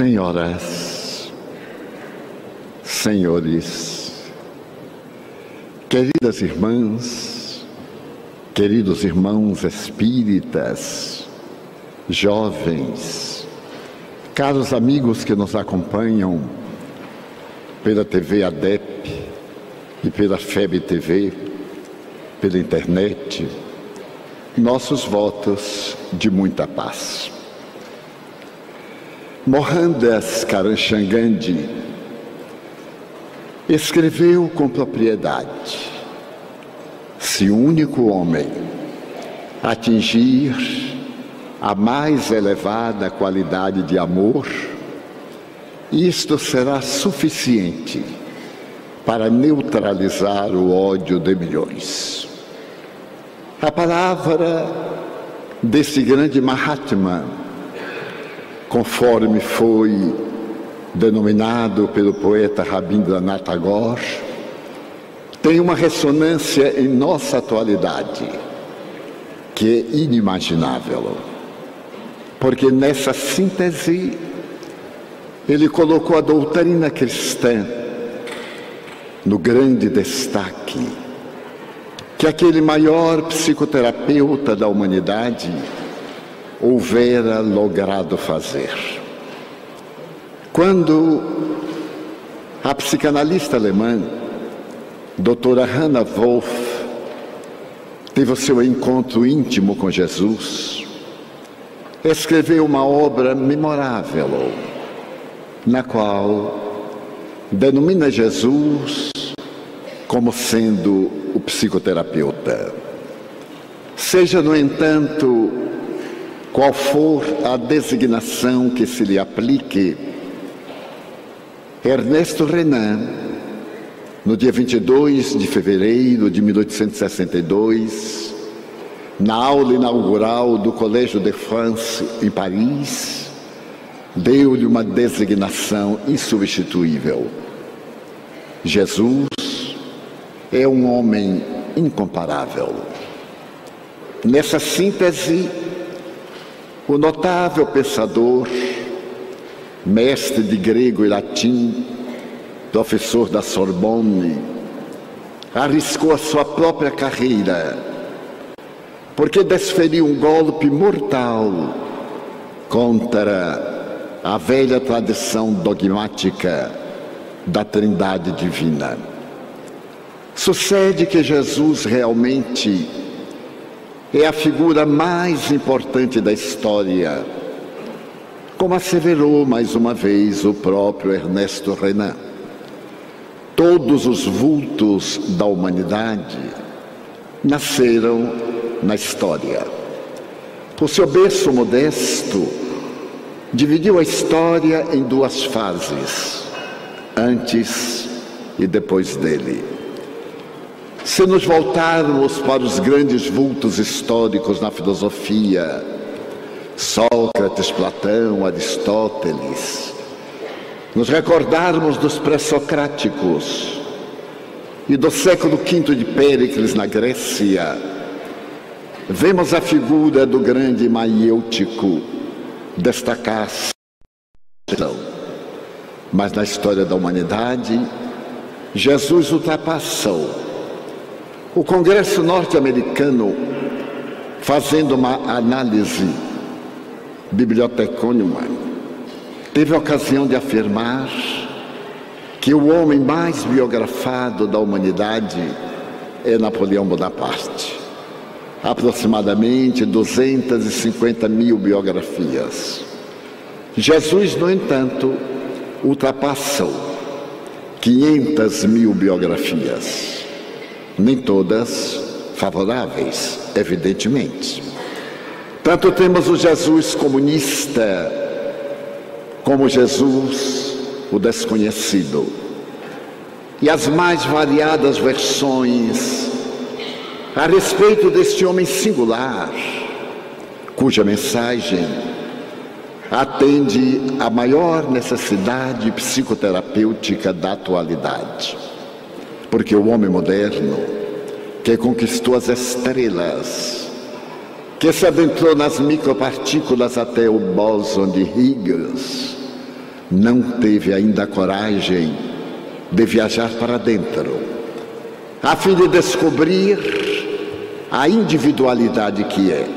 Senhoras, senhores, queridas irmãs, queridos irmãos espíritas, jovens, caros amigos que nos acompanham pela TV ADEP e pela FEB TV, pela internet, nossos votos de muita paz. Mohandas Karamchand escreveu com propriedade: se o único homem atingir a mais elevada qualidade de amor, isto será suficiente para neutralizar o ódio de milhões. A palavra desse grande Mahatma conforme foi denominado pelo poeta Rabindranath Tagore, tem uma ressonância em nossa atualidade que é inimaginável. Porque nessa síntese ele colocou a doutrina cristã no grande destaque que aquele maior psicoterapeuta da humanidade houvera logrado fazer. Quando a psicanalista alemã, doutora Hannah Wolff, teve o seu encontro íntimo com Jesus, escreveu uma obra memorável, na qual denomina Jesus como sendo o psicoterapeuta. Seja, no entanto, qual for a designação que se lhe aplique, Ernesto Renan, no dia 22 de fevereiro de 1862, na aula inaugural do Colégio de France em Paris, deu-lhe uma designação insubstituível. Jesus é um homem incomparável. Nessa síntese, o notável pensador, mestre de grego e latim, professor da Sorbonne, arriscou a sua própria carreira, porque desferiu um golpe mortal contra a velha tradição dogmática da Trindade Divina. Sucede que Jesus realmente é a figura mais importante da história, como asseverou mais uma vez o próprio Ernesto Renan. Todos os vultos da humanidade nasceram na história. O seu berço modesto dividiu a história em duas fases, antes e depois dele. Se nos voltarmos para os grandes vultos históricos na filosofia, Sócrates, Platão, Aristóteles, nos recordarmos dos pré-socráticos e do século V de Péricles na Grécia, vemos a figura do grande maiêutico destacar-se. Mas na história da humanidade, Jesus ultrapassou o Congresso norte-americano, fazendo uma análise bibliotecônima, teve a ocasião de afirmar que o homem mais biografado da humanidade é Napoleão Bonaparte. Aproximadamente 250 mil biografias. Jesus, no entanto, ultrapassou 500 mil biografias nem todas favoráveis, evidentemente. Tanto temos o Jesus comunista, como Jesus o desconhecido. E as mais variadas versões a respeito deste homem singular, cuja mensagem atende à maior necessidade psicoterapêutica da atualidade. Porque o homem moderno, que conquistou as estrelas, que se adentrou nas micropartículas até o bóson de Higgs, não teve ainda a coragem de viajar para dentro, a fim de descobrir a individualidade que é.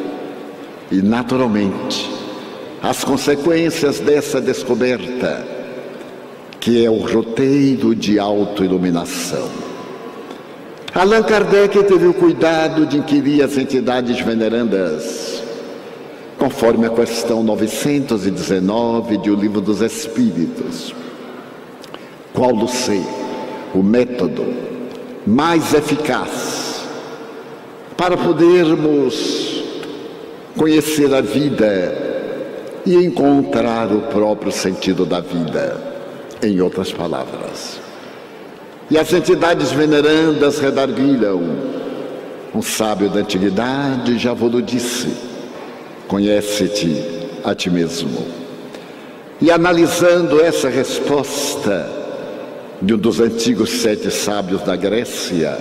E, naturalmente, as consequências dessa descoberta, que é o roteiro de autoiluminação. Allan Kardec teve o cuidado de inquirir as entidades venerandas conforme a questão 919 de O Livro dos Espíritos. Qual do ser o método mais eficaz para podermos conhecer a vida e encontrar o próprio sentido da vida, em outras palavras. E as entidades venerandas redarguiram. Um sábio da antiguidade já vos disse Conhece-te a ti mesmo. E analisando essa resposta de um dos antigos sete sábios da Grécia,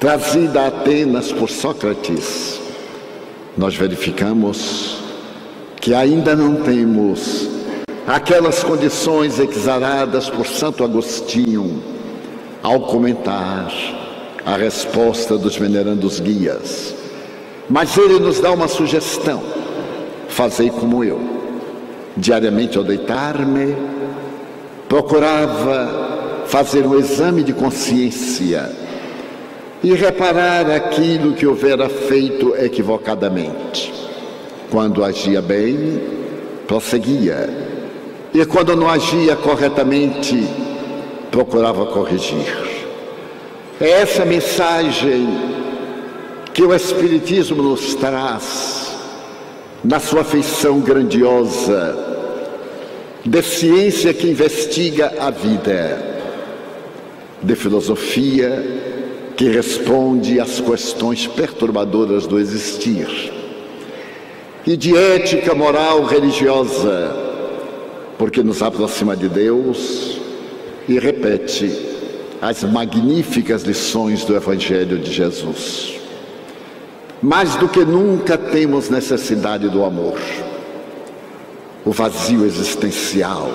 trazida a Atenas por Sócrates, nós verificamos que ainda não temos aquelas condições exaradas por Santo Agostinho ao comentar a resposta dos venerandos guias. Mas ele nos dá uma sugestão: fazei como eu. Diariamente ao deitar-me, procurava fazer um exame de consciência e reparar aquilo que houvera feito equivocadamente. Quando agia bem, prosseguia. E quando não agia corretamente, procurava corrigir. É essa mensagem que o Espiritismo nos traz na sua feição grandiosa de ciência que investiga a vida, de filosofia que responde às questões perturbadoras do existir, e de ética moral religiosa, porque nos aproxima de Deus e repete as magníficas lições do Evangelho de Jesus. Mais do que nunca temos necessidade do amor. O vazio existencial,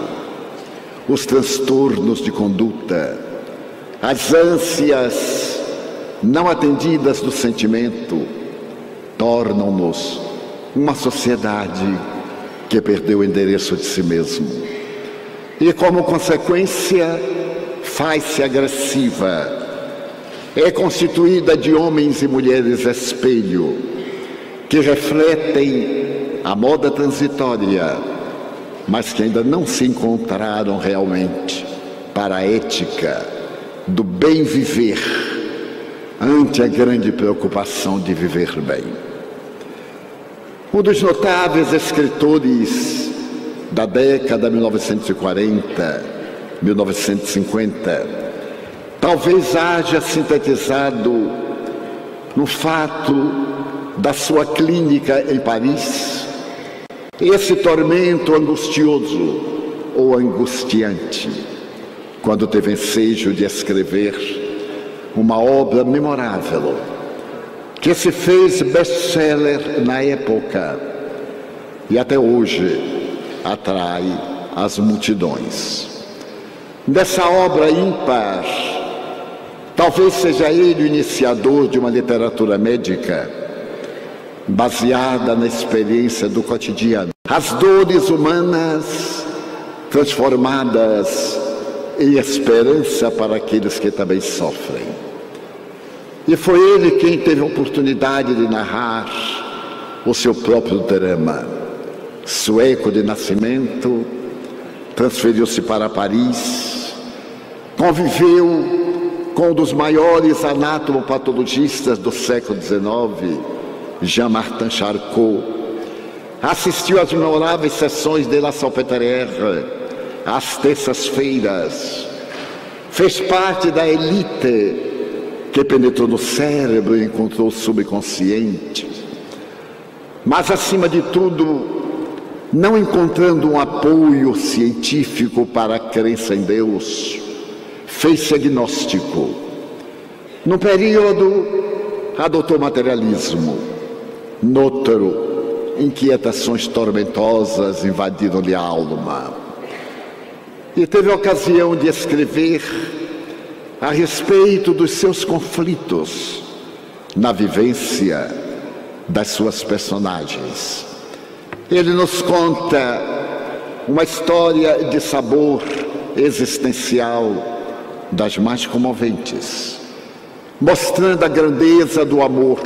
os transtornos de conduta, as ânsias não atendidas do sentimento tornam-nos uma sociedade que perdeu o endereço de si mesmo. E como consequência, faz-se agressiva é constituída de homens e mulheres espelho, que refletem a moda transitória, mas que ainda não se encontraram realmente para a ética do bem viver, ante a grande preocupação de viver bem. Um dos notáveis escritores da década 1940, 1950, talvez haja sintetizado no fato da sua clínica em Paris esse tormento angustioso ou angustiante, quando teve ensejo de escrever uma obra memorável que se fez best-seller na época e até hoje atrai as multidões. Dessa obra ímpar, Talvez seja ele o iniciador de uma literatura médica baseada na experiência do cotidiano. As dores humanas transformadas em esperança para aqueles que também sofrem. E foi ele quem teve a oportunidade de narrar o seu próprio drama. Sueco de nascimento, transferiu-se para Paris, conviveu com um dos maiores anatomopatologistas do século XIX, Jean-Martin Charcot. Assistiu às memoráveis sessões de La Salpêtrière, às terças-feiras. Fez parte da elite que penetrou no cérebro e encontrou o subconsciente. Mas, acima de tudo, não encontrando um apoio científico para a crença em Deus, fez-se agnóstico. No período, adotou materialismo. Noutro, inquietações tormentosas invadiram-lhe a alma. e teve a ocasião de escrever a respeito dos seus conflitos na vivência das suas personagens. Ele nos conta uma história de sabor existencial das mais comoventes, mostrando a grandeza do amor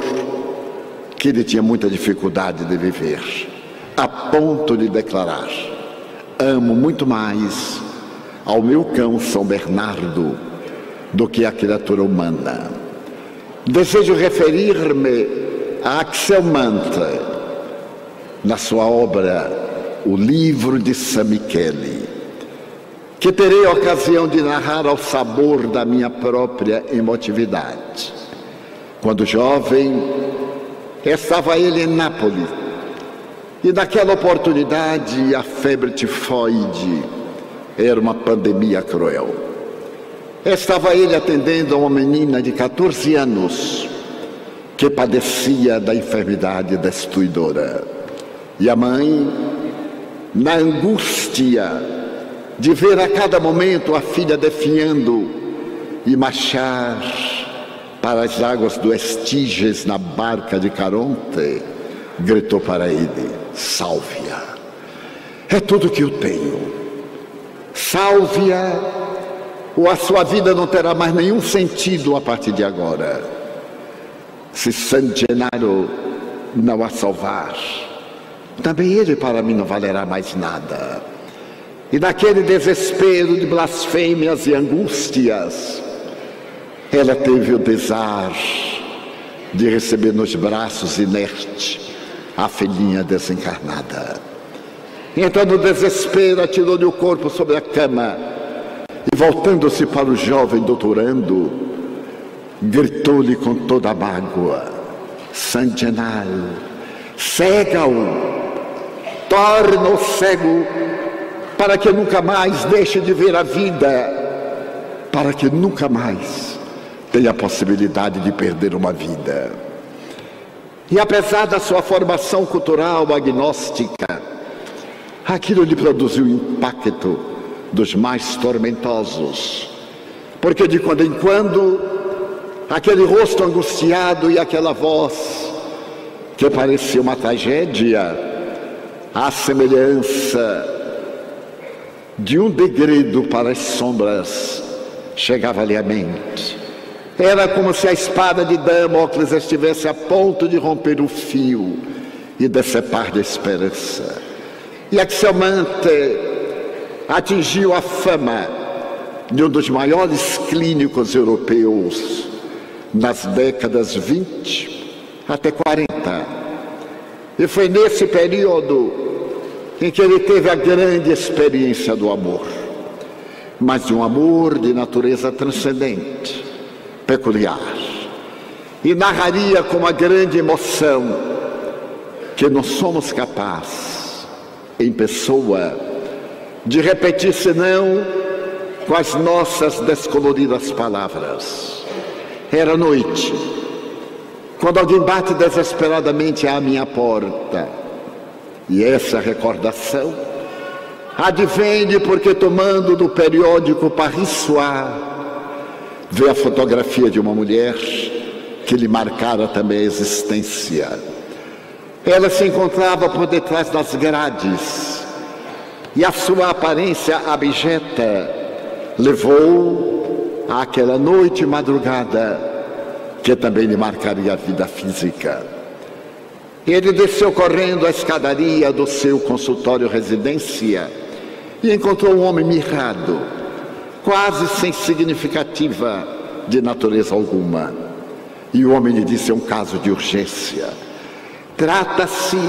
que ele tinha muita dificuldade de viver, a ponto de declarar: Amo muito mais ao meu cão São Bernardo do que a criatura humana. Desejo referir-me a Axel Mantra, na sua obra O Livro de San Michele, que terei a ocasião de narrar ao sabor da minha própria emotividade. Quando jovem, estava ele em Nápoles, e naquela oportunidade a febre tifoide era uma pandemia cruel. Estava ele atendendo a uma menina de 14 anos que padecia da enfermidade destruidora. E a mãe, na angústia de ver a cada momento a filha definhando e marchar para as águas do Estígias na barca de Caronte, gritou para ele: Salve-a, é tudo que eu tenho. Salve-a, ou a sua vida não terá mais nenhum sentido a partir de agora. Se San Gennaro não a salvar, também ele para mim não valerá mais nada. E naquele desespero de blasfêmias e angústias, ela teve o pesar de receber nos braços inerte a filhinha desencarnada. Então, no desespero, atirou-lhe o corpo sobre a cama e, voltando-se para o jovem doutorando, gritou-lhe com toda a mágoa: San Genaro, cega-o, torna-o cego, para que nunca mais deixe de ver a vida, para que nunca mais tem a possibilidade de perder uma vida. E apesar da sua formação cultural agnóstica, aquilo lhe produziu impacto dos mais tormentosos, porque de quando em quando aquele rosto angustiado e aquela voz que parecia uma tragédia, a semelhança de um degredo para as sombras, chegava-lhe à mente. Era como se a espada de Damocles estivesse a ponto de romper o fio e decepar de esperança. E Axelmante atingiu a fama de um dos maiores clínicos europeus nas décadas 20 até 40. E foi nesse período em que ele teve a grande experiência do amor, mas de um amor de natureza transcendente peculiar. E narraria com uma grande emoção que não somos capazes, em pessoa, de repetir senão com as nossas descoloridas palavras. Era noite, quando alguém bate desesperadamente à minha porta, e essa recordação advém porque tomando do periódico Paris Soir, vê a fotografia de uma mulher que lhe marcara também a existência. Ela se encontrava por detrás das grades e a sua aparência abjeta levou àquela noite madrugada que também lhe marcaria a vida física. Ele desceu correndo a escadaria do seu consultório residência e encontrou um homem mirrado quase sem significativa de natureza alguma. E o homem lhe disse: é um caso de urgência. Trata-se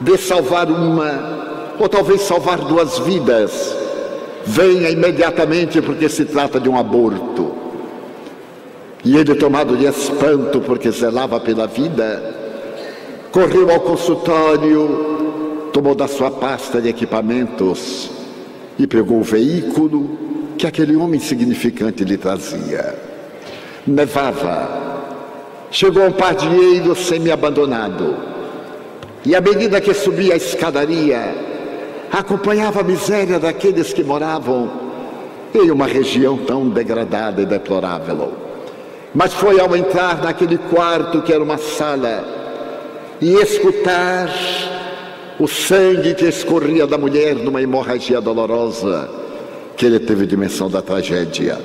de salvar uma, ou talvez salvar duas vidas. Venha imediatamente, porque se trata de um aborto. E ele, tomado de espanto, porque zelava pela vida, correu ao consultório, tomou da sua pasta de equipamentos e pegou o veículo que aquele homem insignificante lhe trazia. Nevava. Chegou a um pardieiro semi-abandonado. E à medida que subia a escadaria, acompanhava a miséria daqueles que moravam em uma região tão degradada e deplorável. Mas foi ao entrar naquele quarto que era uma sala e escutar o sangue que escorria da mulher numa hemorragia dolorosa, que ele teve dimensão da tragédia.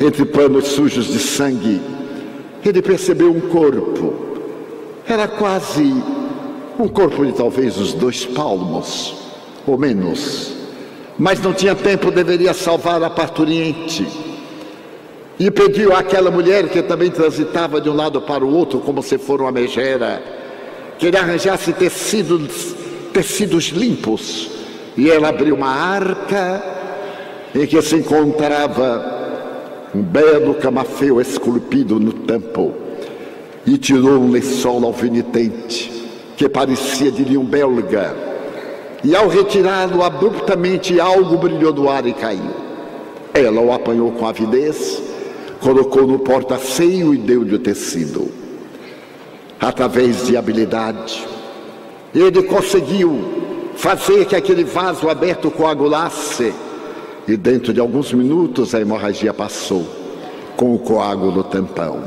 Entre panos sujos de sangue, ele percebeu um corpo. Era quase um corpo de talvez os dois palmos, ou menos. Mas não tinha tempo, deveria salvar a parturiente. E pediu àquela mulher que também transitava de um lado para o outro, como se for uma megera, que ele arranjasse tecidos, tecidos limpos. E ela abriu uma arca em que se encontrava um belo camafeu esculpido no tampo e tirou um lençol alfinetente que parecia de linho belga. E ao retirá-lo abruptamente algo brilhou do ar e caiu. Ela o apanhou com avidez, colocou no porta-seio e deu-lhe o tecido. Através de habilidade, ele conseguiu fazer que aquele vaso aberto coagulasse e dentro de alguns minutos a hemorragia passou com o coágulo tampão.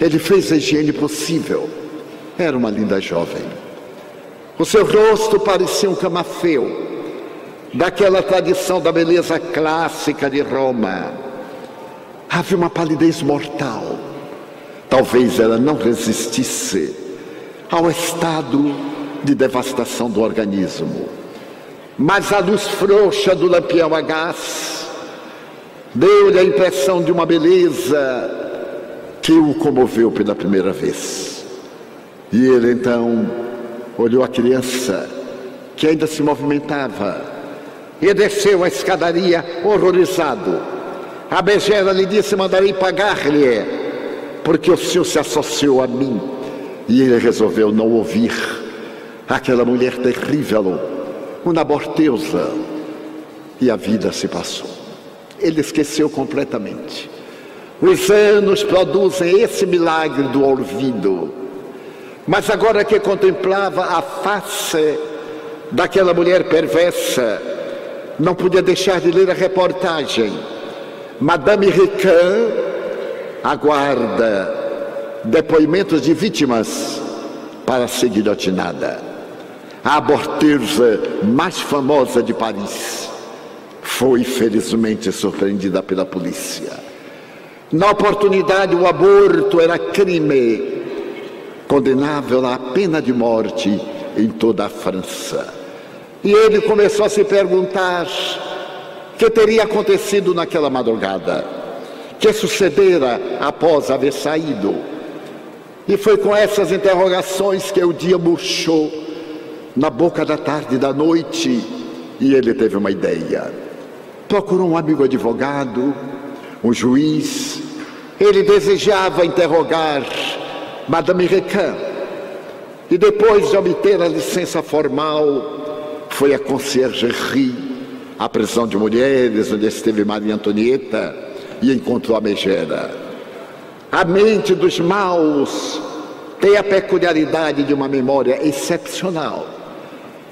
Ele fez a higiene possível. Era uma linda jovem. O seu rosto parecia um camafeu, daquela tradição da beleza clássica de Roma. Havia uma palidez mortal. Talvez ela não resistisse ao estado de devastação do organismo. Mas a luz frouxa do lampião a gás deu-lhe a impressão de uma beleza que o comoveu pela primeira vez. E ele então olhou a criança que ainda se movimentava e desceu a escadaria horrorizado. A begera lhe disse: Mandarei pagar-lhe, porque o senhor se associou a mim. E ele resolveu não ouvir aquela mulher terrível uma aborteusa e a vida se passou. Ele esqueceu completamente. Os anos produzem esse milagre do olvido. Mas agora que contemplava a face daquela mulher perversa, não podia deixar de ler a reportagem. Madame Rican aguarda depoimentos de vítimas para ser guilhotinada a aborteuse mais famosa de Paris, foi felizmente surpreendida pela polícia. Na oportunidade, o aborto era crime, condenável à pena de morte em toda a França. E ele começou a se perguntar o que teria acontecido naquela madrugada, que sucedera após haver saído. E foi com essas interrogações que o dia murchou na boca da tarde da noite e ele teve uma ideia. Procurou um amigo advogado, um juiz. Ele desejava interrogar Madame Recan. E depois de obter a licença formal, foi a conciergerie, a prisão de mulheres, onde esteve Maria Antonieta e encontrou a megera. A mente dos maus tem a peculiaridade de uma memória excepcional.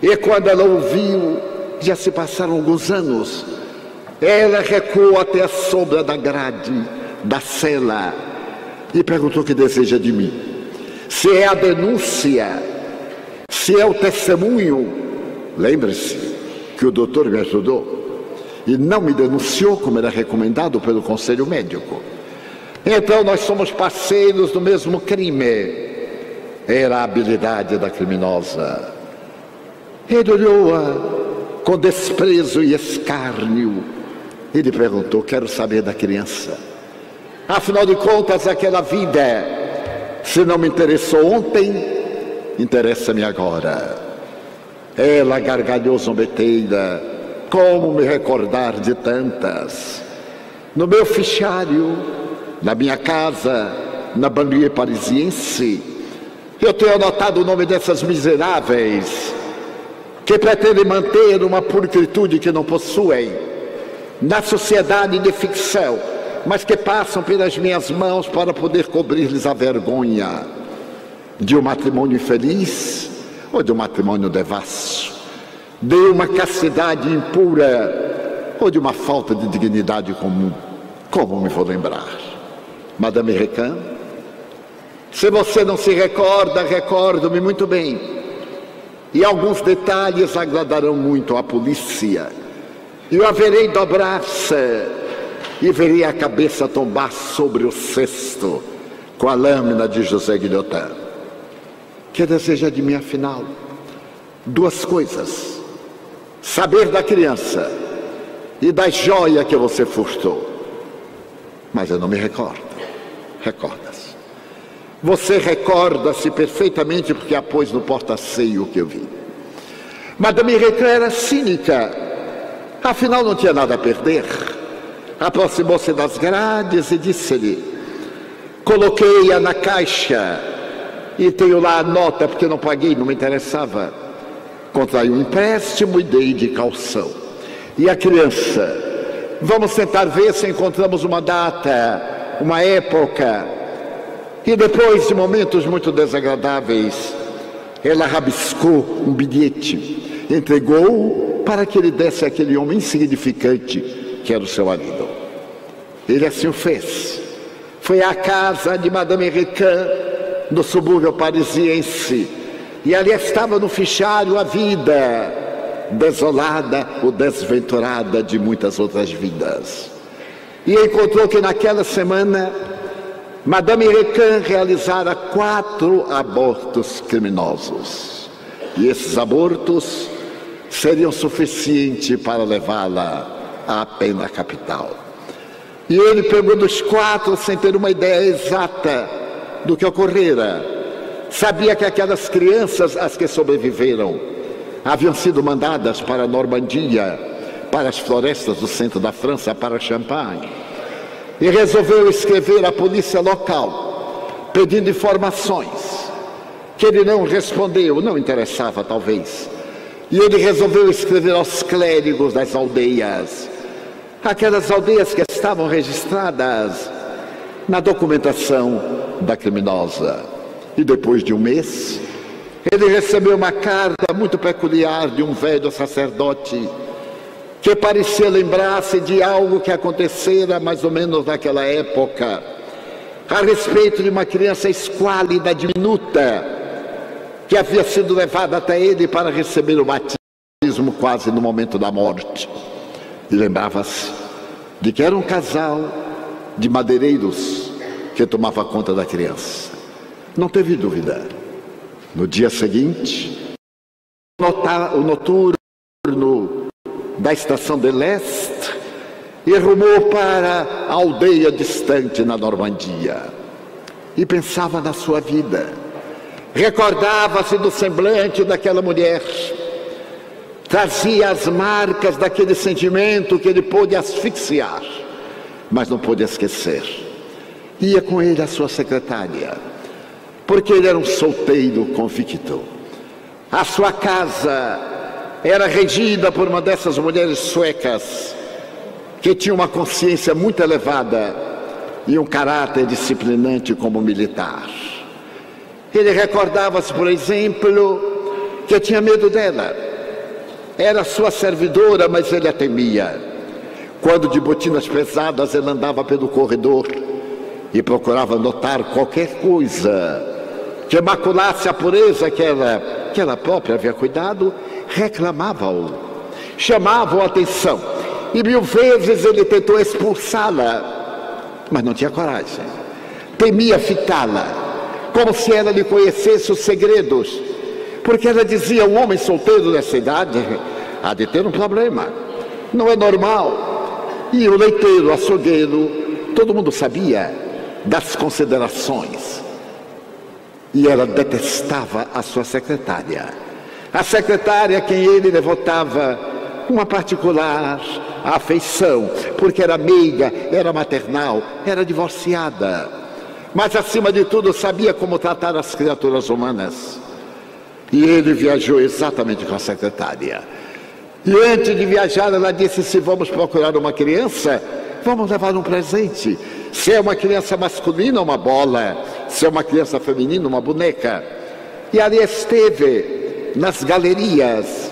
E quando ela ouviu, já se passaram alguns anos, ela recuou até a sombra da grade da cela e perguntou o que deseja de mim. Se é a denúncia, se é o testemunho, lembre-se que o doutor me ajudou e não me denunciou como era recomendado pelo conselho médico. Então nós somos parceiros do mesmo crime. Era a habilidade da criminosa. Ele olhou-a com desprezo e escárnio. Ele perguntou: Quero saber da criança. Afinal de contas, aquela vida, se não me interessou ontem, interessa-me agora. Ela gargalhou zombeteira. Como me recordar de tantas? No meu fichário, na minha casa, na banlieue parisiense, eu tenho anotado o nome dessas miseráveis que pretendem manter uma pulcritude que não possuem na sociedade de ficção, mas que passam pelas minhas mãos para poder cobrir-lhes a vergonha de um matrimônio infeliz ou de um matrimônio devasso. De uma castidade impura ou de uma falta de dignidade comum. Como me vou lembrar? Madame Recan? Se você não se recorda, recordo-me muito bem. E alguns detalhes agradarão muito à polícia. Eu haverei dobrar-se e verei a cabeça tombar sobre o cesto com a lâmina de José Guilhotin. Que deseja de mim, afinal? Duas coisas: saber da criança e da joia que você furtou. Mas eu não me recordo. Recorda-se. Você recorda-se perfeitamente porque a pôs no porta-seio que eu vi. Madame Reclé era cínica, afinal não tinha nada a perder. Aproximou-se das grades e disse-lhe: Coloquei-a na caixa e tenho lá a nota porque não paguei, não me interessava. Contrai um empréstimo e dei de calção. E a criança? Vamos tentar ver se encontramos uma data, uma época. E depois de momentos muito desagradáveis, ela rabiscou um bilhete, entregou para que ele desse àquele homem insignificante que era o seu marido. Ele assim o fez. Foi à casa de Madame Recan, no subúrbio parisiense, e ali estava no fichário a vida desolada ou desventurada de muitas outras vidas. E encontrou que naquela semana Madame Recan realizara quatro abortos criminosos. E esses abortos seriam suficientes para levá-la à pena capital. E ele pegou dos quatro sem ter uma ideia exata do que ocorrera. Sabia que aquelas crianças, as que sobreviveram, haviam sido mandadas para a Normandia, para as florestas do centro da França, para Champagne. E resolveu escrever à polícia local, pedindo informações, que ele não respondeu, não interessava talvez. E ele resolveu escrever aos clérigos das aldeias, aquelas aldeias que estavam registradas na documentação da criminosa. E depois de um mês, ele recebeu uma carta muito peculiar de um velho sacerdote que parecia lembrar-se de algo que acontecera mais ou menos naquela época, a respeito de uma criança esquálida, diminuta, que havia sido levada até ele para receber o batismo quase no momento da morte. E lembrava-se de que era um casal de madeireiros que tomava conta da criança. Não teve dúvida. No dia seguinte, o noturno da estação de leste e rumou para a aldeia distante na Normandia. E pensava na sua vida. Recordava-se do semblante daquela mulher trazia as marcas daquele sentimento que ele pôde asfixiar, mas não pôde esquecer. Ia com ele a sua secretária, porque ele era um solteiro convicto. A sua casa era regida por uma dessas mulheres suecas que tinha uma consciência muito elevada e um caráter disciplinante como militar. Ele recordava-se, por exemplo, que tinha medo dela era sua servidora, mas ele a temia. Quando de botinas pesadas ele andava pelo corredor e procurava notar qualquer coisa que maculasse a pureza que ela, que ela própria havia cuidado, reclamava-o, chamava-o a atenção. E mil vezes ele tentou expulsá-la, mas não tinha coragem. Temia fitá-la, como se ela lhe conhecesse os segredos porque ela dizia: o homem solteiro nessa idade há de ter um problema, não é normal. E o leiteiro, açougueiro, todo mundo sabia das considerações. E ela detestava a sua secretária. A secretária a quem ele devotava uma particular afeição, porque era meiga, era maternal, era divorciada. Mas acima de tudo sabia como tratar as criaturas humanas. E ele viajou exatamente com a secretária. E antes de viajar, ela disse: se vamos procurar uma criança, vamos levar um presente. Se é uma criança masculina, uma bola. Se é uma criança feminina, uma boneca. E ali esteve, nas galerias,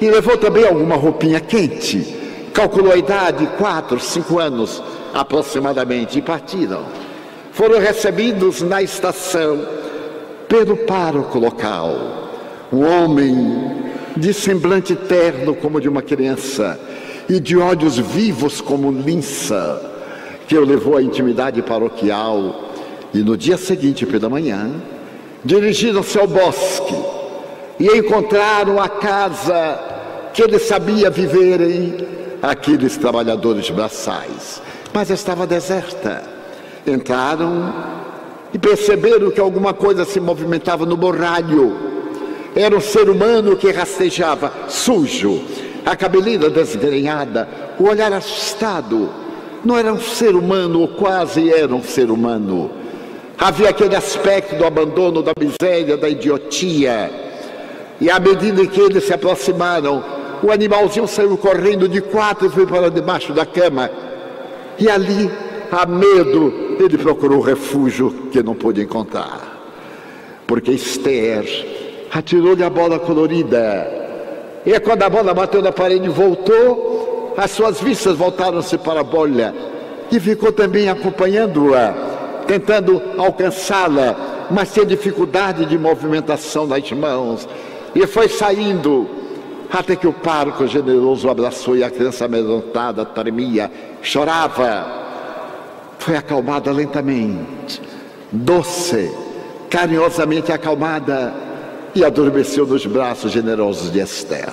e levou também alguma roupinha quente. Calculou a idade, quatro, cinco anos aproximadamente, e partiram. Foram recebidos na estação pelo pároco local, um homem de semblante terno como de uma criança e de olhos vivos como linça, que o levou à intimidade paroquial. E no dia seguinte, pela manhã, dirigiram-se ao bosque e encontraram a casa que ele sabia viverem aqueles trabalhadores braçais, mas estava deserta. Entraram e perceberam que alguma coisa se movimentava no borralho. Era um ser humano que rastejava, sujo, a cabeleira desgrenhada, o olhar assustado. Não era um ser humano, ou quase era um ser humano. Havia aquele aspecto do abandono, da miséria, da idiotia. E à medida que eles se aproximaram, o animalzinho saiu correndo de quatro e foi para debaixo da cama. E ali, a medo, ele procurou refúgio que não pôde encontrar. Porque Esther atirou-lhe a bola colorida. E quando a bola bateu na parede voltou, as suas vistas voltaram-se para a bolha. E ficou também acompanhando-a, tentando alcançá-la, mas tinha dificuldade de movimentação das mãos. E foi saindo até que o pároco generoso abraçou e a criança amedrontada tremia, chorava. Foi acalmada lentamente, doce, carinhosamente acalmada e adormeceu nos braços generosos de Esther.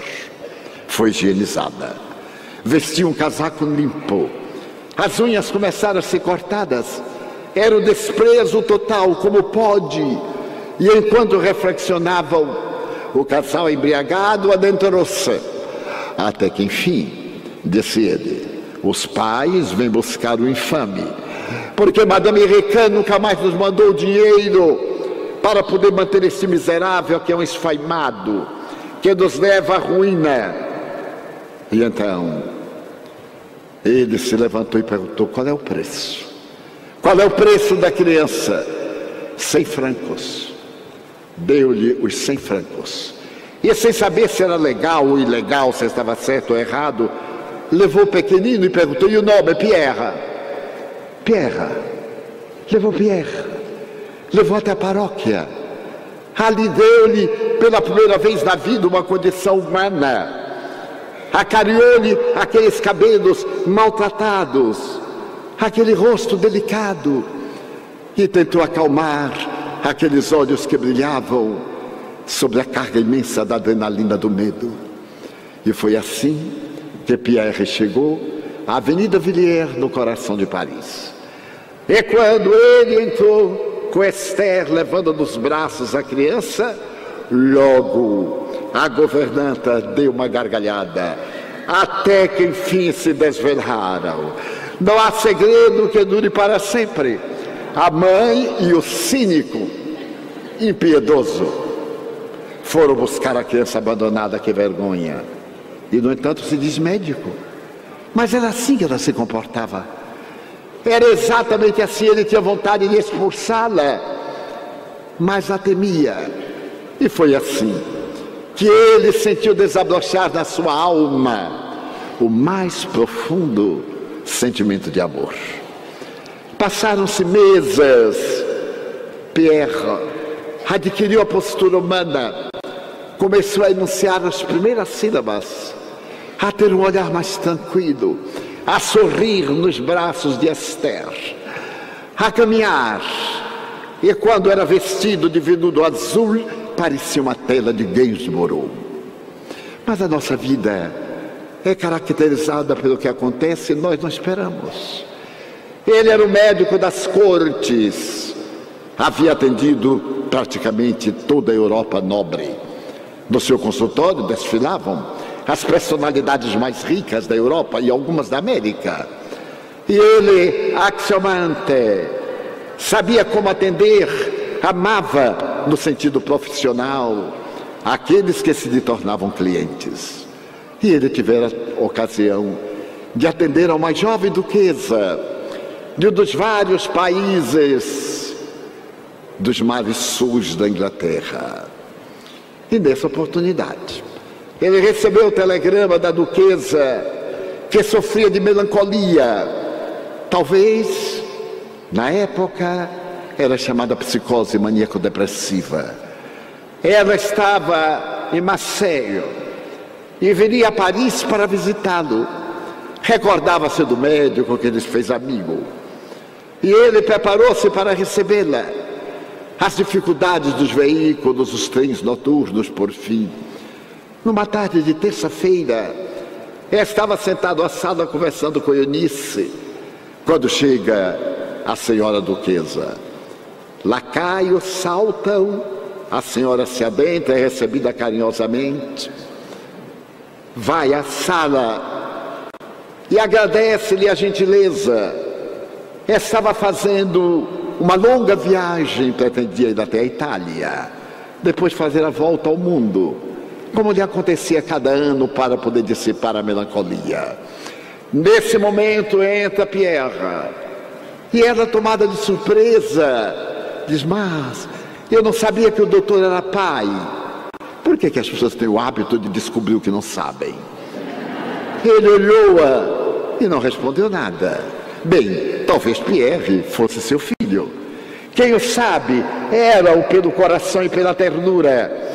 Foi higienizada, vestiu um casaco limpo, as unhas começaram a ser cortadas, era o desprezo total, como pode. E enquanto reflexionavam, o casal embriagado adentrou-se. Até que, enfim, disse ele: Os pais vêm buscar o infame, porque Madame Recan nunca mais nos mandou dinheiro para poder manter esse miserável que é um esfaimado, que nos leva à ruína. E então, ele se levantou e perguntou: Qual é o preço? Qual é o preço da criança? Cem francos deu-lhe os 100 francos. E sem saber se era legal ou ilegal, se estava certo ou errado, levou o pequenino e perguntou: e o nome? Pierre. Pierre. Levou Pierre. Levou até a paróquia. Ali deu-lhe, pela primeira vez na vida, uma condição humana. Acariou-lhe aqueles cabelos maltratados, aquele rosto delicado, e tentou acalmar aqueles olhos que brilhavam sobre a carga imensa da adrenalina do medo. E foi assim que Pierre chegou à Avenida Villiers, no coração de Paris. E quando ele entrou com Esther levando nos braços a criança, logo a governanta deu uma gargalhada, até que enfim se desvelaram. Não há segredo que dure para sempre a mãe e o cínico, impiedoso, foram buscar a criança abandonada, que vergonha. E, no entanto, se diz médico. Mas era assim que ela se comportava. Era exatamente assim, ele tinha vontade de expulsá-la, mas a temia. E foi assim que ele sentiu desabrochar na sua alma o mais profundo sentimento de amor. Passaram-se meses. Pierre adquiriu a postura humana, começou a enunciar as primeiras sílabas, a ter um olhar mais tranquilo, a sorrir nos braços de Esther, a caminhar. E quando era vestido de veludo azul, parecia uma tela de Gainsborough. Mas a nossa vida é caracterizada pelo que acontece e nós não esperamos. Ele era o médico das cortes, havia atendido praticamente toda a Europa nobre. No seu consultório desfilavam as personalidades mais ricas da Europa e algumas da América. E ele, axiomante, sabia como atender, amava, no sentido profissional, aqueles que se lhe tornavam clientes. E ele tivera ocasião de atender a uma jovem duquesa de um dos vários países dos mares sul da Inglaterra. E nessa oportunidade, Ele recebeu o telegrama da duquesa que sofria de melancolia. Talvez, na época, era chamada psicose maníaco-depressiva. Ela estava em Marseille e viria a Paris para visitá-lo. Recordava-se do médico que lhes fez amigo. E ele preparou-se para recebê-la. As dificuldades dos veículos, os trens noturnos, por fim. Numa tarde de terça-feira, estava sentado à sala conversando com Eunice, quando chega a senhora duquesa. Lacaios saltam, a senhora se adentra, é recebida carinhosamente, vai à sala e agradece-lhe a gentileza. Estava fazendo uma longa viagem, pretendia ir até a Itália, depois fazer a volta ao mundo como lhe acontecia cada ano para poder dissipar a melancolia. Nesse momento entra Pierre, e ela, tomada de surpresa, diz: Mas eu não sabia que o doutor era pai. Por que, que as pessoas têm o hábito de descobrir o que não sabem? Ele olhou-a e não respondeu nada. Bem, talvez Pierre fosse seu filho. Quem o sabe, era o pelo coração e pela ternura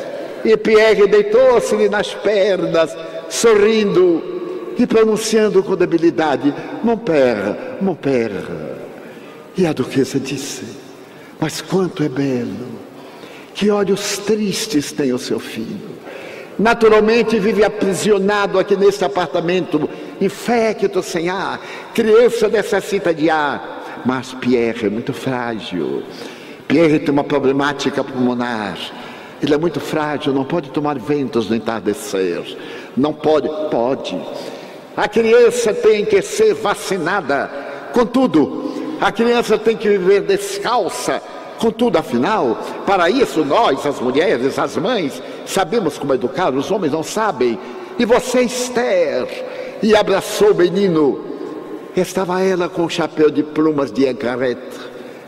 e Pierre deitou-se-lhe nas pernas, sorrindo e pronunciando com debilidade: Mon père, mon père. E a duquesa disse: Mas quanto é belo, que olhos tristes tem o seu filho. Naturalmente vive aprisionado aqui neste apartamento, infecto, sem ar. Criança necessita de ar, mas Pierre é muito frágil. Pierre tem uma problemática pulmonar. Ele é muito frágil, não pode tomar ventos no entardecer. Não pode, pode. A criança tem que ser vacinada. Contudo, a criança tem que viver descalça. Contudo, afinal, para isso nós, as mulheres, as mães, sabemos como educar, os homens não sabem. E você, Esther, e abraçou o menino. Estava ela com o chapéu de plumas de Encarete,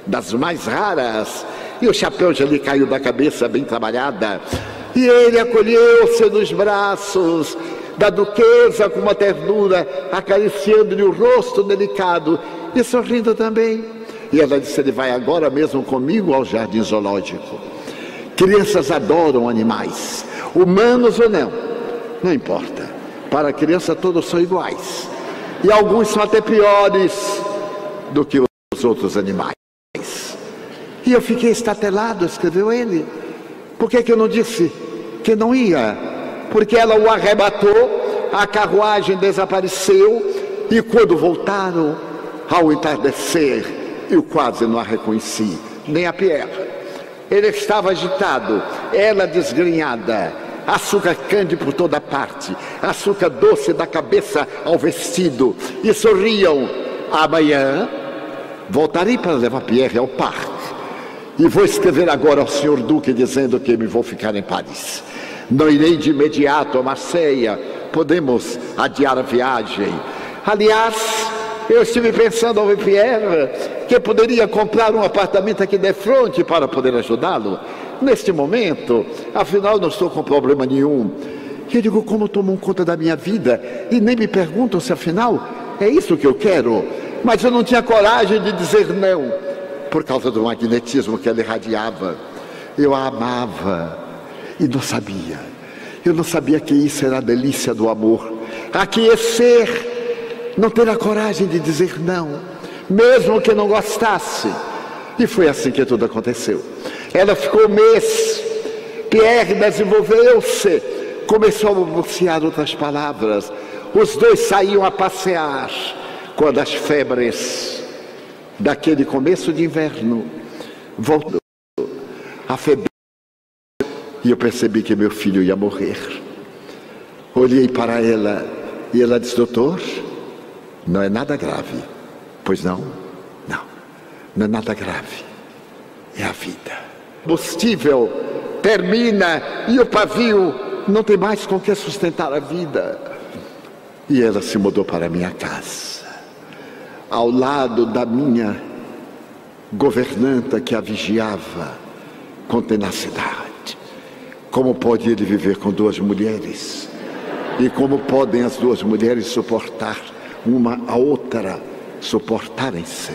das mais raras, e o chapéu já lhe caiu da cabeça, bem trabalhada. E ele acolheu-se nos braços da duquesa com uma ternura, acariciando-lhe o rosto delicado e sorrindo também. E ela disse: Ele vai agora mesmo comigo ao jardim zoológico. Crianças adoram animais, humanos ou não, não importa. Para a criança, todos são iguais. E alguns são até piores do que os outros animais. E eu fiquei estatelado, escreveu ele. Por que, que eu não disse que não ia? Porque ela o arrebatou, a carruagem desapareceu, e quando voltaram, ao entardecer, eu quase não a reconheci, nem a Pierre. Ele estava agitado, ela desgrenhada, açúcar cande por toda parte, açúcar doce da cabeça ao vestido, e sorriam. Amanhã voltarei para levar Pierre ao parque. E vou escrever agora ao senhor Duque dizendo que me vou ficar em Paris. Não irei de imediato a Marseille. Podemos adiar a viagem. Aliás, eu estive pensando ao Pierre que poderia comprar um apartamento aqui de frente para poder ajudá-lo. Neste momento, afinal, não estou com problema nenhum. Eu digo, como tomam conta da minha vida e nem me perguntam se afinal é isso que eu quero. Mas eu não tinha coragem de dizer não por causa do magnetismo que ela irradiava. Eu a amava e não sabia. Eu não sabia que isso era a delícia do amor. Aquecer, não ter a coragem de dizer não, mesmo que não gostasse. E foi assim que tudo aconteceu. Ela ficou um mês, Pierre desenvolveu-se, começou a pronunciar outras palavras. Os dois saíam a passear quando as febres daquele começo de inverno, voltou a febre e eu percebi que meu filho ia morrer. Olhei para ela e ela disse: Doutor, não é nada grave. Pois não? Não, não é nada grave. É a vida. O combustível termina e o pavio não tem mais com que sustentar a vida. E ela se mudou para a minha casa ao lado da minha governanta que a vigiava com tenacidade. Como pode ele viver com duas mulheres? E como podem as duas mulheres suportar uma a outra, suportarem-se.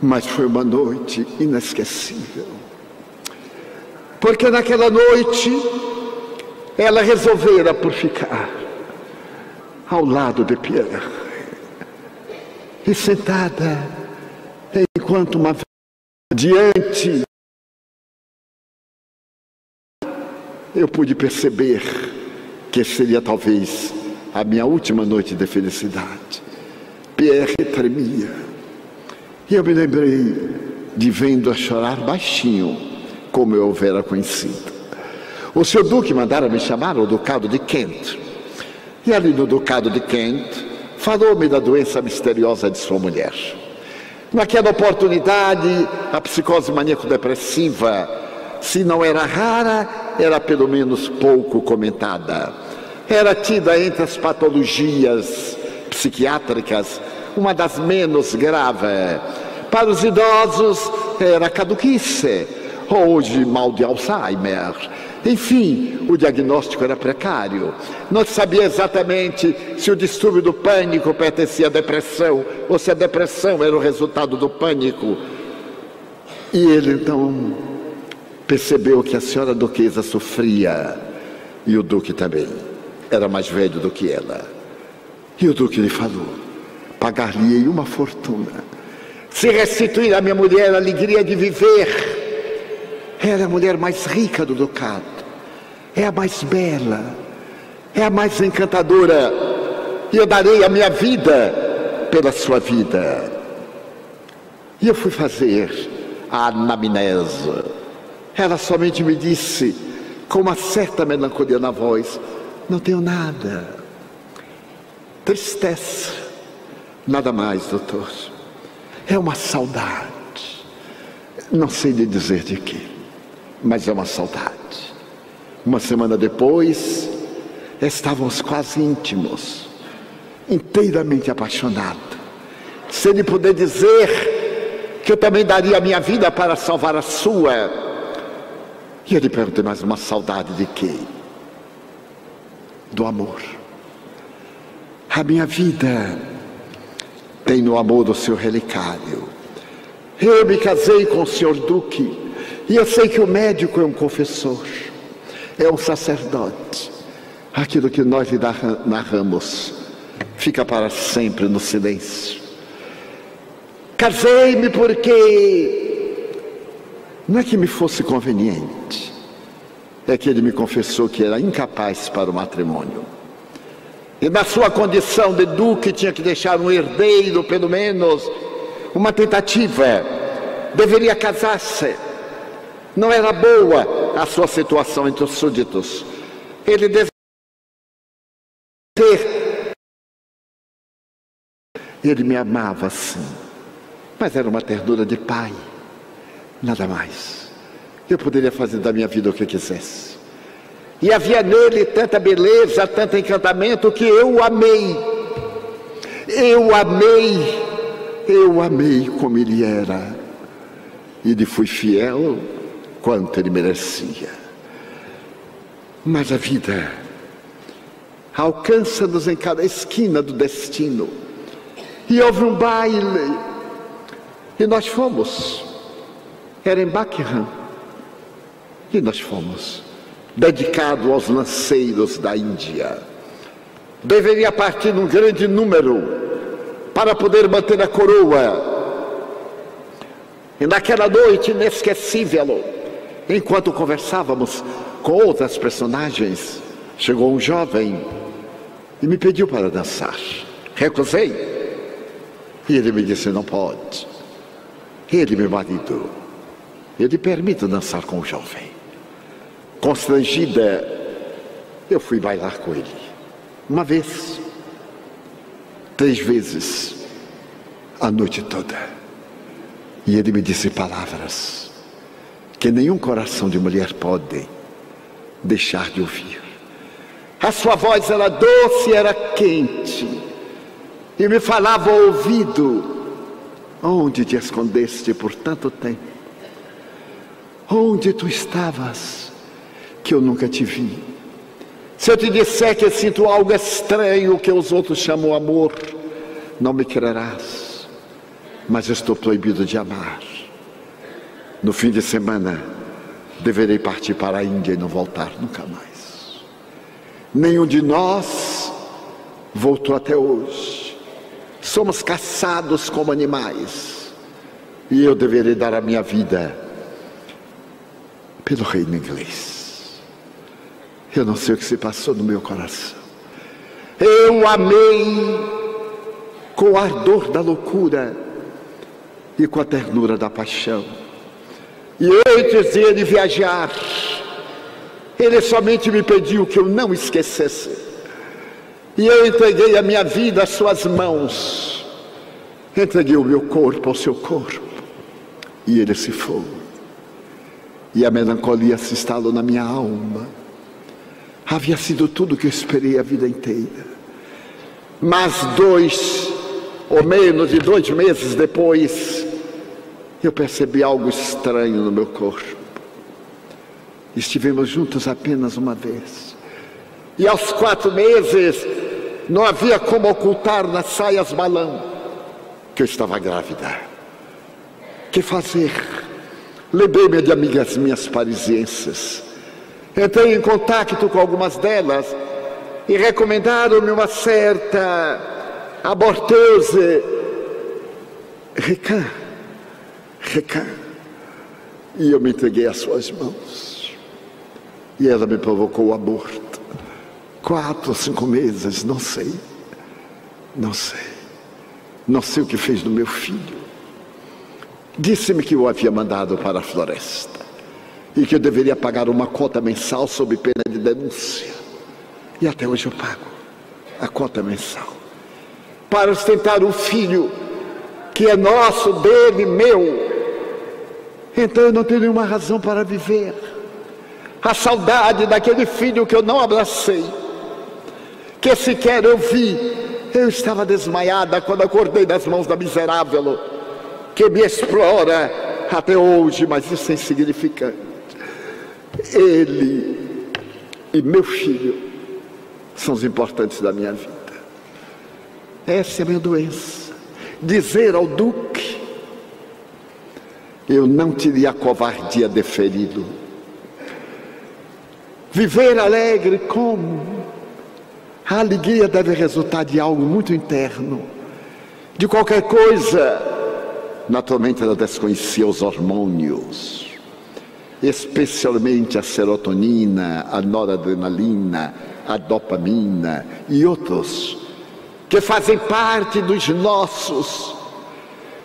Mas foi uma noite inesquecível. Porque naquela noite ela resolvera por ficar ao lado de Pierre. E sentada, enquanto uma diante, eu pude perceber que seria talvez a minha última noite de felicidade. Pierre tremia. E eu me lembrei de vendo a chorar baixinho, como eu houvera conhecido. O seu duque mandara me chamar ao ducado de Kent. E ali no ducado de Kent, falou-me da doença misteriosa de sua mulher. Naquela oportunidade, a psicose maníaco-depressiva, se não era rara, era pelo menos pouco comentada. Era tida entre as patologias psiquiátricas uma das menos graves. Para os idosos, era caduquice, de mal de Alzheimer. Enfim, o diagnóstico era precário. Não se sabia exatamente se o distúrbio do pânico pertencia à depressão ou se a depressão era o resultado do pânico. E ele então percebeu que a senhora duquesa sofria e o duque também. Era mais velho do que ela. E o duque lhe falou: pagar-lhe uma fortuna. Se restituir à minha mulher a alegria de viver ela é a mulher mais rica do ducado, é a mais bela, é a mais encantadora, e eu darei a minha vida pela sua vida. E eu fui fazer a anamnese. Ela somente me disse, com uma certa melancolia na voz: Não tenho nada. Tristeza, nada mais, doutor. É uma saudade. Não sei lhe dizer de que mas é uma saudade. Uma semana depois, estávamos quase íntimos, inteiramente apaixonados. Se ele puder dizer que eu também daria a minha vida para salvar a sua. E ele perguntou, mais uma saudade de quê? Do amor. A minha vida tem no amor do seu relicário. Eu me casei com o senhor Duque e eu sei que o médico é um confessor, é um sacerdote. Aquilo que nós lhe narramos fica para sempre no silêncio. Casei-me porque não é que me fosse conveniente, é que ele me confessou que era incapaz para o matrimônio. E na sua condição de duque tinha que deixar um herdeiro, pelo menos, uma tentativa. Deveria casar-se não era boa a sua situação entre os súditos. Ele deveria ter. Ele me amava sim, mas era uma ternura de pai, nada mais. Eu poderia fazer da minha vida o que eu quisesse. E havia nele tanta beleza, tanto encantamento que eu amei. Eu amei, eu amei como ele era. E lhe fui fiel quanto ele merecia. Mas a vida alcança-nos em cada esquina do destino. E houve um baile, e nós fomos. Era em Buckingham, e nós fomos, dedicado aos lanceiros da Índia. Deveria partir num grande número para poder manter a coroa. E naquela noite inesquecível, Enquanto conversávamos com outras personagens, chegou um jovem e me pediu para dançar. Recusei. E ele me disse: Não pode. Ele, meu marido, eu lhe permito dançar com o jovem. Constrangida, eu fui bailar com ele. Uma vez, três vezes, a noite toda. E ele me disse palavras que nenhum coração de mulher pode deixar de ouvir. A sua voz era doce, era quente, e me falava ao ouvido: Onde te escondeste por tanto tempo? Onde tu estavas que eu nunca te vi? Se eu te disser que sinto algo estranho que os outros chamam amor, não me crerás. Mas estou proibido de amar. No fim de semana, deverei partir para a Índia e não voltar nunca mais. Nenhum de nós voltou até hoje. Somos caçados como animais. E eu deverei dar a minha vida pelo reino inglês. Eu não sei o que se passou no meu coração. Eu amei com o ardor da loucura e com a ternura da paixão. E antes de ele viajar, ele somente me pediu que eu não esquecesse. E eu entreguei a minha vida às suas mãos. Entreguei o meu corpo ao seu corpo. E ele se foi. E a melancolia se instalou na minha alma. Havia sido tudo que eu esperei a vida inteira. Mas dois, ou menos de dois meses depois, eu percebi algo estranho no meu corpo. Estivemos juntos apenas uma vez. E aos quatro meses, não havia como ocultar nas saias balão que eu estava grávida. Que fazer? Lembrei-me de amigas minhas parisienses. Entrei em contato com algumas delas e recomendaram-me uma certa aborteuse Recan Recan. E eu me entreguei às suas mãos. E ela me provocou o aborto. Quatro ou cinco meses, não sei. Não sei. Não sei o que fez no meu filho. Disse-me que eu havia mandado para a floresta e que eu deveria pagar uma cota mensal sob pena de denúncia. E até hoje eu pago a cota mensal para sustentar o filho que é nosso, dele, meu. Então eu não tenho nenhuma razão para viver. A saudade daquele filho que eu não abracei, que sequer eu vi. Eu estava desmaiada quando acordei das mãos da miserável que me explora até hoje, mas isso é insignificante. Ele e meu filho são os importantes da minha vida. Essa é a minha doença. Dizer ao Duque eu não teria a covardia de ferido. Viver alegre como? A alegria deve resultar de algo muito interno, de qualquer coisa. Naturalmente ela desconhecia os hormônios, especialmente a serotonina, a noradrenalina, a dopamina e outros, que fazem parte dos nossos,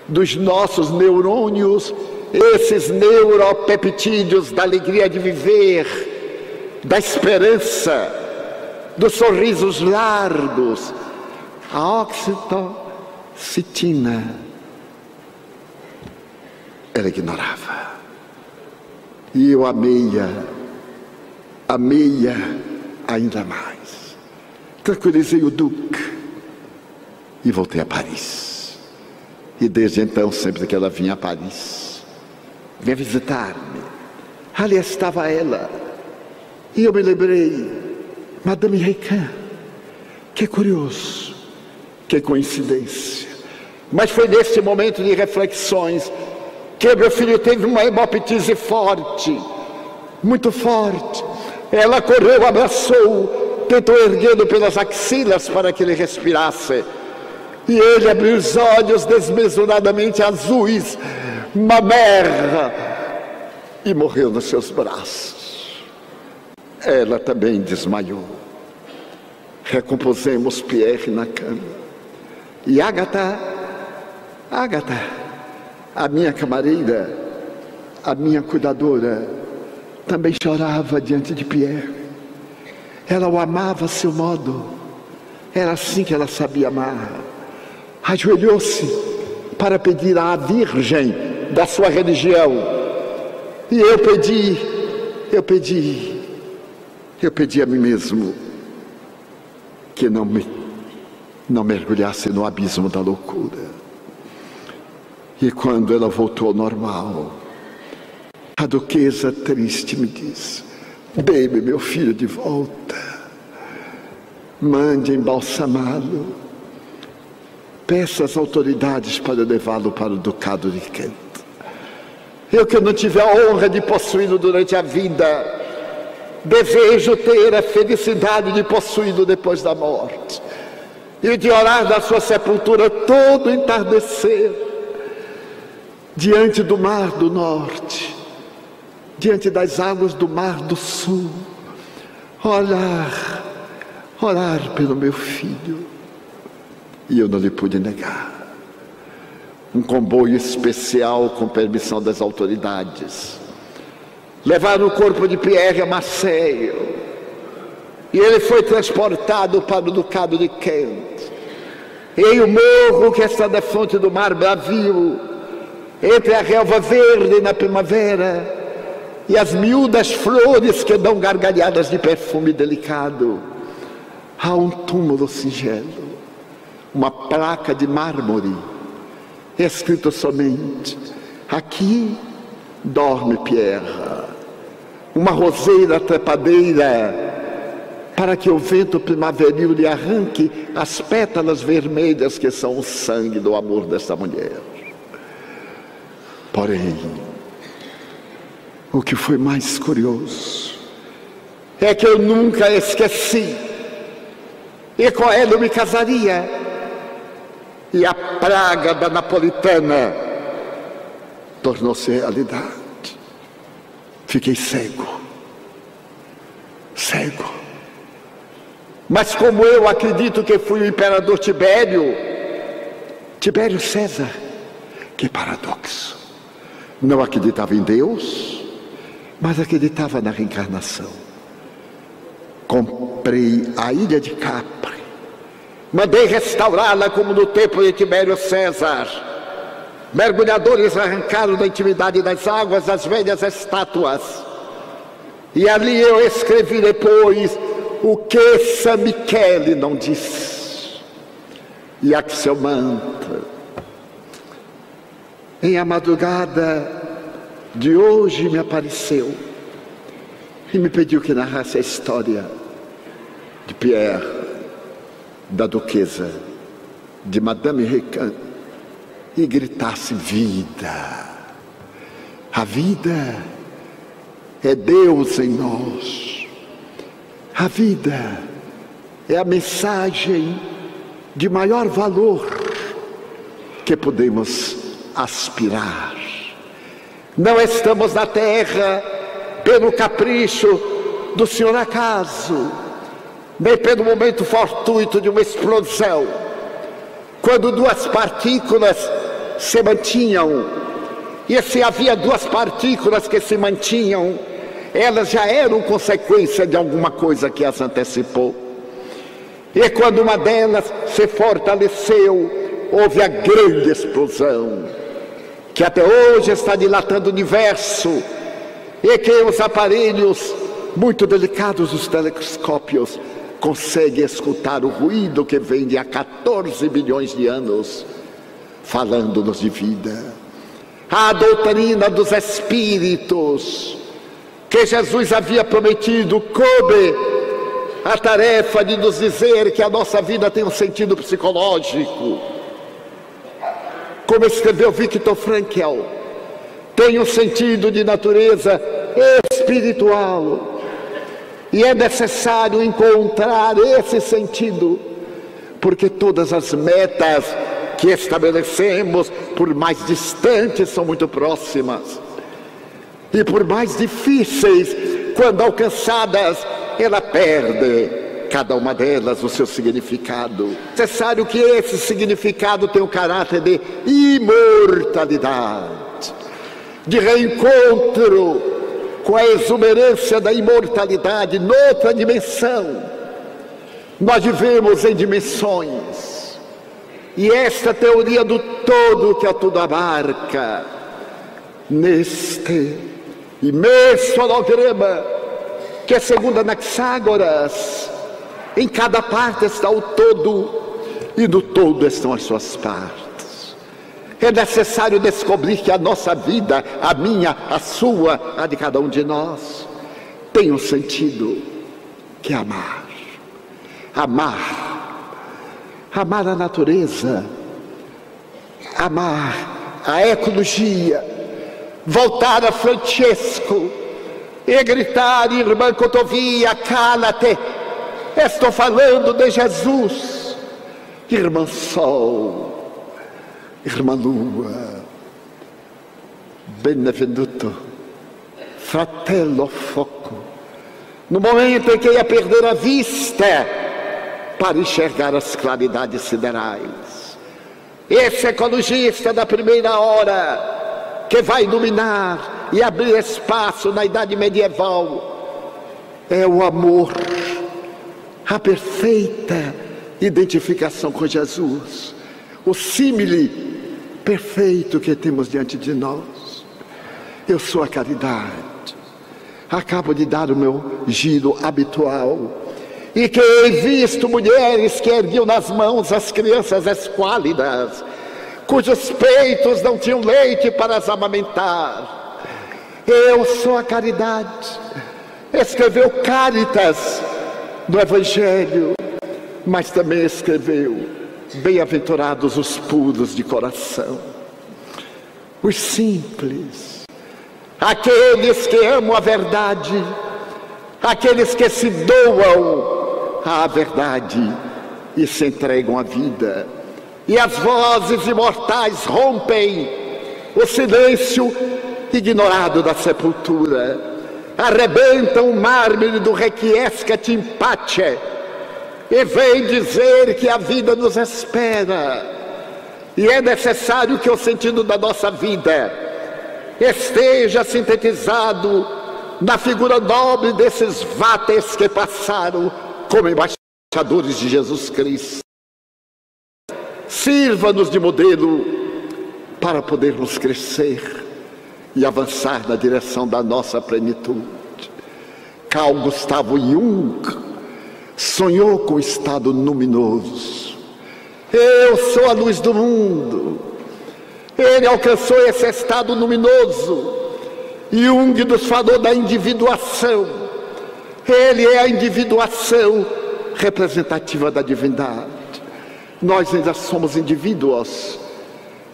dos nossos neurônios esses neuropeptídeos da alegria de viver, da esperança, dos sorrisos largos, a oxitocina, ela ignorava. E eu amei-a, amei-a ainda mais. Tranquilizei o Duque e voltei a Paris. E desde então, sempre que ela vinha a Paris, vinha visitar-me. Ali estava ela. E eu me lembrei, Madame Recan, que curioso, que coincidência. Mas foi nesse momento de reflexões que meu filho teve uma hemoptise forte, muito forte. Ela correu, abraçou, tentou erguê-lo pelas axilas para que ele respirasse. E ele abriu os olhos desmesuradamente azuis Mamerra e morreu nos seus braços. Ela também desmaiou. Recompusemos Pierre na cama. E Agatha, Agatha, a minha camareira, a minha cuidadora, também chorava diante de Pierre. Ela o amava a seu modo. Era assim que ela sabia amar. Ajoelhou-se para pedir à Virgem da sua religião. E eu pedi, eu pedi, eu pedi a mim mesmo que não me não mergulhasse no abismo da loucura. E quando ela voltou ao normal, a duquesa triste me disse: Baby, meu filho, de volta. mande embalsamá-lo. Peça às autoridades para levá-lo para o Ducado de Kent. Eu que não tive a honra de possuí-lo durante a vida, desejo ter a felicidade de possuí-lo depois da morte e de orar na sua sepultura todo entardecer, diante do mar do norte, diante das águas do mar do sul, orar, orar pelo meu filho. E eu não lhe pude negar. Um comboio especial com permissão das autoridades. Levaram o corpo de Pierre a Marseille. E ele foi transportado para o Ducado de Kent. Em o morro que está da fonte do mar bravio, entre a relva verde na primavera e as miúdas flores que dão gargalhadas de perfume delicado, há um túmulo singelo, uma placa de mármore, escrito somente: aqui dorme Pierre. Uma roseira trepadeira para que o vento primaveril lhe arranque as pétalas vermelhas que são o sangue do amor desta mulher. Porém, o que foi mais curioso é que eu nunca esqueci, e com ela eu me casaria, e a praga da napolitana tornou-se realidade. Fiquei cego, cego mas como eu acredito que fui o imperador Tibério, Tibério César, que paradoxo. Não acreditava em Deus, mas acreditava na reencarnação. Comprei a ilha de Capri, mandei restaurá-la como no tempo de Tibério César. Mergulhadores arrancaram da intimidade das águas as velhas estátuas. E ali eu escrevi depois o que São Michele não disse. E Axelmanta, em a madrugada de hoje me apareceu e me pediu que narrasse a história de Pierre, da duquesa, de Madame Recan, e gritasse vida. A vida é Deus em nós. A vida é a mensagem de maior valor que podemos aspirar. Não estamos na terra pelo capricho do Senhor acaso, nem pelo momento fortuito de uma explosão, quando duas partículas se mantinham, e se havia duas partículas que se mantinham, elas já eram consequência de alguma coisa que as antecipou. E quando uma delas se fortaleceu, houve a grande explosão, que até hoje está dilatando o universo, e que os aparelhos muito delicados dos telescópios conseguem escutar o ruído que vem de há 14 bilhões de anos, falando-nos de vida. A doutrina dos espíritos, que Jesus havia prometido, coube a tarefa de nos dizer que a nossa vida tem um sentido psicológico. Como escreveu Victor Frankl, tem um sentido de natureza espiritual. E é necessário encontrar esse sentido, porque todas as metas que estabelecemos, por mais distantes, são muito próximas e por mais difíceis, quando alcançadas, ela perde cada uma delas o seu significado. Necessário que esse significado tenha o caráter de imortalidade, de reencontro com a exuberância da imortalidade noutra dimensão. Nós vivemos em dimensões. E esta teoria do todo que a tudo abarca, neste imenso holograma, que é segundo Anaxágoras, em cada parte está o todo, e no todo estão as suas partes. É necessário descobrir que a nossa vida, a minha, a sua, a de cada um de nós, tem um sentido que é amar. amar, amar a natureza, amar a ecologia, voltar a Francesco. E gritar, irmã Cotovia, cala-te, estou falando de Jesus, irmã Sol, irmã Lua, Benvenuto, fratello foco, no momento em que ia perder a vista para enxergar as claridades siderais. Esse ecologista da primeira hora, que vai iluminar e abrir espaço na idade medieval, é o amor, a perfeita identificação com Jesus, o símile perfeito que temos diante de nós. Eu sou a caridade. Acabo de dar o meu giro habitual. E que visto mulheres que erguiam nas mãos as crianças esquálidas, cujos peitos não tinham leite para as amamentar. Eu sou a caridade. Escreveu Caritas no Evangelho, mas também escreveu: Bem-aventurados os puros de coração, os simples aqueles que amam a verdade, aqueles que se doam à verdade e se entregam à vida. E as vozes imortais rompem o silêncio ignorado da sepultura, arrebentam o mármore do requiescat in pace e vem dizer que a vida nos espera. E é necessário que o sentido da nossa vida esteja sintetizado na figura nobre desses vates que passaram como embaixadores de Jesus Cristo. Sirva-nos de modelo para podermos crescer e avançar na direção da nossa plenitude. Carl Gustavo Jung sonhou com o estado luminoso. Eu sou a luz do mundo. Ele alcançou esse estado luminoso. Jung nos falou da individuação. Ele é a individuação representativa da divindade. Nós ainda somos indivíduos,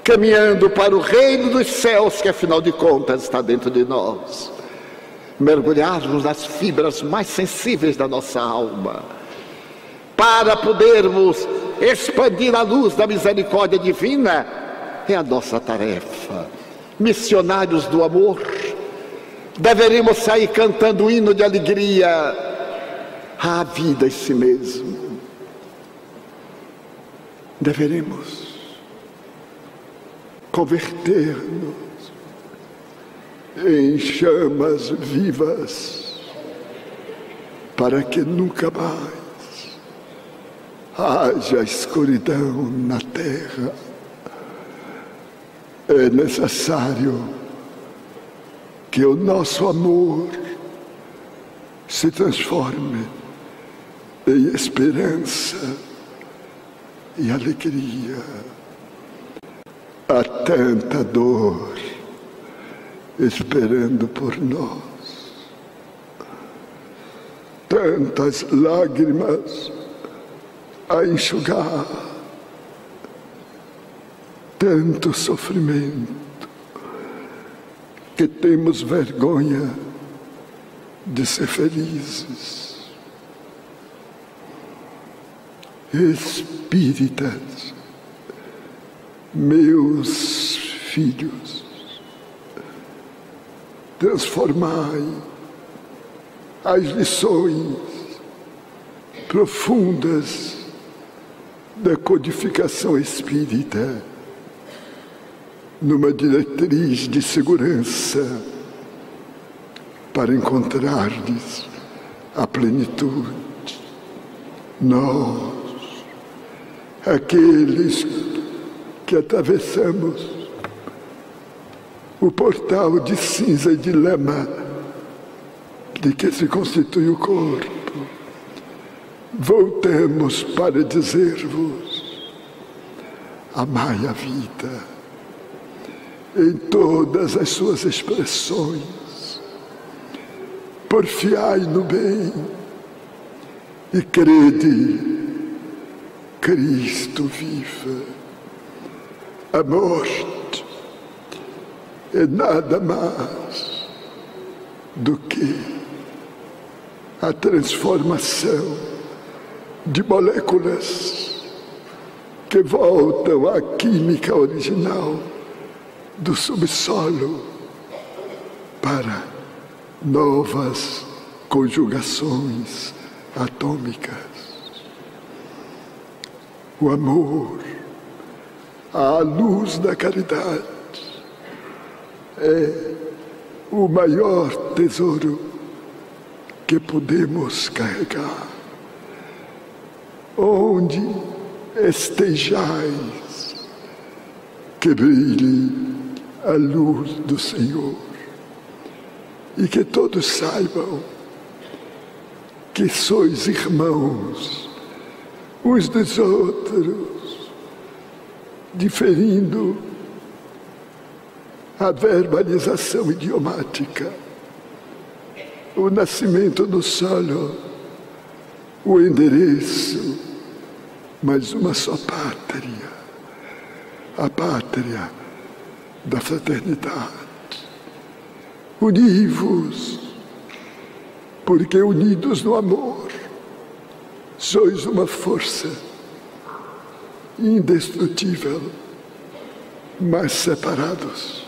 caminhando para o reino dos céus, que afinal de contas está dentro de nós. Mergulharmos nas fibras mais sensíveis da nossa alma, para podermos expandir a luz da misericórdia divina é a nossa tarefa. Missionários do amor, deveríamos sair cantando hino de alegria à vida em si mesmo. Deveremos converter-nos em chamas vivas para que nunca mais haja escuridão na terra é necessário que o nosso amor se transforme em esperança e alegria. Há tanta dor esperando por nós, tantas lágrimas a enxugar tanto sofrimento que temos vergonha de ser felizes. Espíritas, meus filhos, transformai as lições profundas da codificação espírita numa diretriz de segurança para encontrar-lhes a plenitude. Nós, aqueles que atravessamos o portal de cinza e de lama de que se constitui o corpo, voltemos para dizer-vos: amai a vida em todas as suas expressões. Porfiai no bem e crede Cristo vive. A morte é nada mais do que a transformação de moléculas que voltam à química original do subsolo para novas conjugações atômicas. O amor, a luz da caridade, é o maior tesouro que podemos carregar. Onde estejais, que brilhe a luz do Senhor e que todos saibam que sois irmãos uns dos outros, diferindo a verbalização idiomática, o nascimento do solo, o endereço, mas uma só pátria, a pátria da fraternidade. Uni-vos, porque unidos no amor, sois uma força indestrutível, mas separados,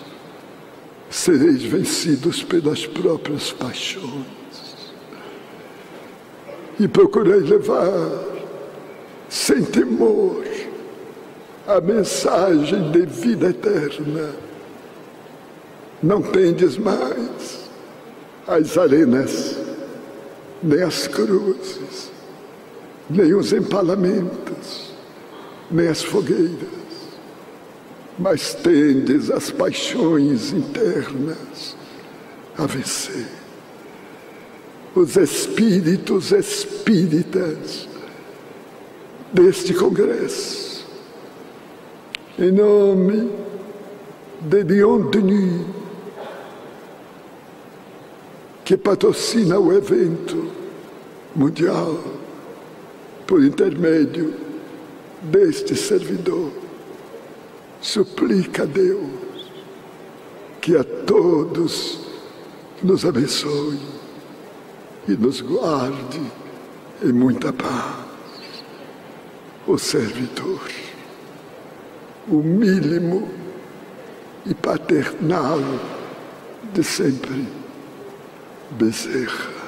sereis vencidos pelas próprias paixões. E procurei levar, sem temor, a mensagem de vida eterna. Não tendes mais as arenas, nem as cruzes, nem os empalamentos, nem as fogueiras, mas tendes as paixões internas a vencer. Os espíritos espíritas deste congresso em nome de Dion Denis, que patrocina o evento mundial por intermédio deste servidor, suplica a Deus que a todos nos abençoe e nos guarde em muita paz. O servidor o mínimo e paternal de sempre, Bezerra.